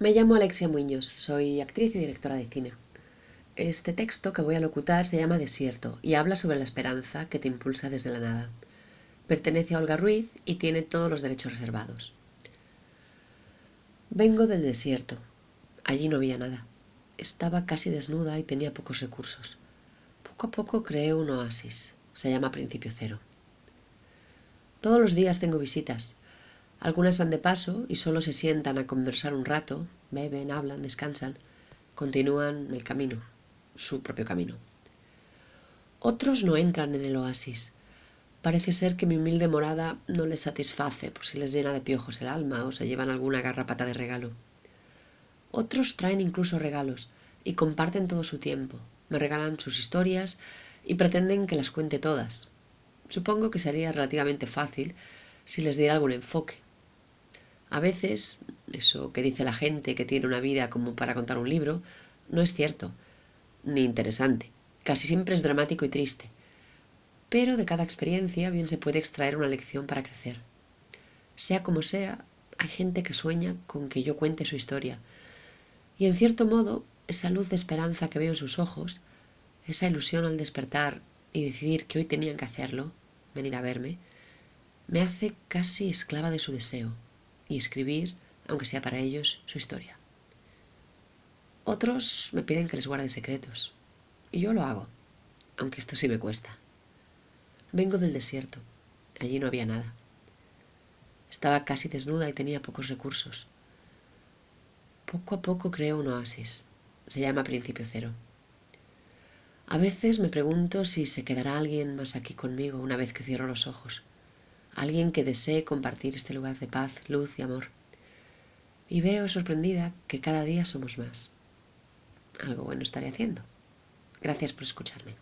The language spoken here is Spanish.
Me llamo Alexia Muñoz, soy actriz y directora de cine. Este texto que voy a locutar se llama Desierto y habla sobre la esperanza que te impulsa desde la nada. Pertenece a Olga Ruiz y tiene todos los derechos reservados. Vengo del desierto. Allí no había nada. Estaba casi desnuda y tenía pocos recursos. Poco a poco creé un oasis. Se llama Principio Cero. Todos los días tengo visitas. Algunas van de paso y solo se sientan a conversar un rato, beben, hablan, descansan, continúan el camino, su propio camino. Otros no entran en el oasis. Parece ser que mi humilde morada no les satisface por si les llena de piojos el alma o se llevan alguna garrapata de regalo. Otros traen incluso regalos y comparten todo su tiempo. Me regalan sus historias y pretenden que las cuente todas. Supongo que sería relativamente fácil si les diera algún enfoque. A veces, eso que dice la gente que tiene una vida como para contar un libro, no es cierto, ni interesante. Casi siempre es dramático y triste. Pero de cada experiencia bien se puede extraer una lección para crecer. Sea como sea, hay gente que sueña con que yo cuente su historia. Y en cierto modo, esa luz de esperanza que veo en sus ojos, esa ilusión al despertar y decidir que hoy tenían que hacerlo, venir a verme, me hace casi esclava de su deseo y escribir, aunque sea para ellos, su historia. Otros me piden que les guarde secretos, y yo lo hago, aunque esto sí me cuesta. Vengo del desierto, allí no había nada. Estaba casi desnuda y tenía pocos recursos. Poco a poco creo un oasis, se llama Principio Cero. A veces me pregunto si se quedará alguien más aquí conmigo una vez que cierro los ojos alguien que desee compartir este lugar de paz, luz y amor. Y veo sorprendida que cada día somos más. Algo bueno estaré haciendo. Gracias por escucharme.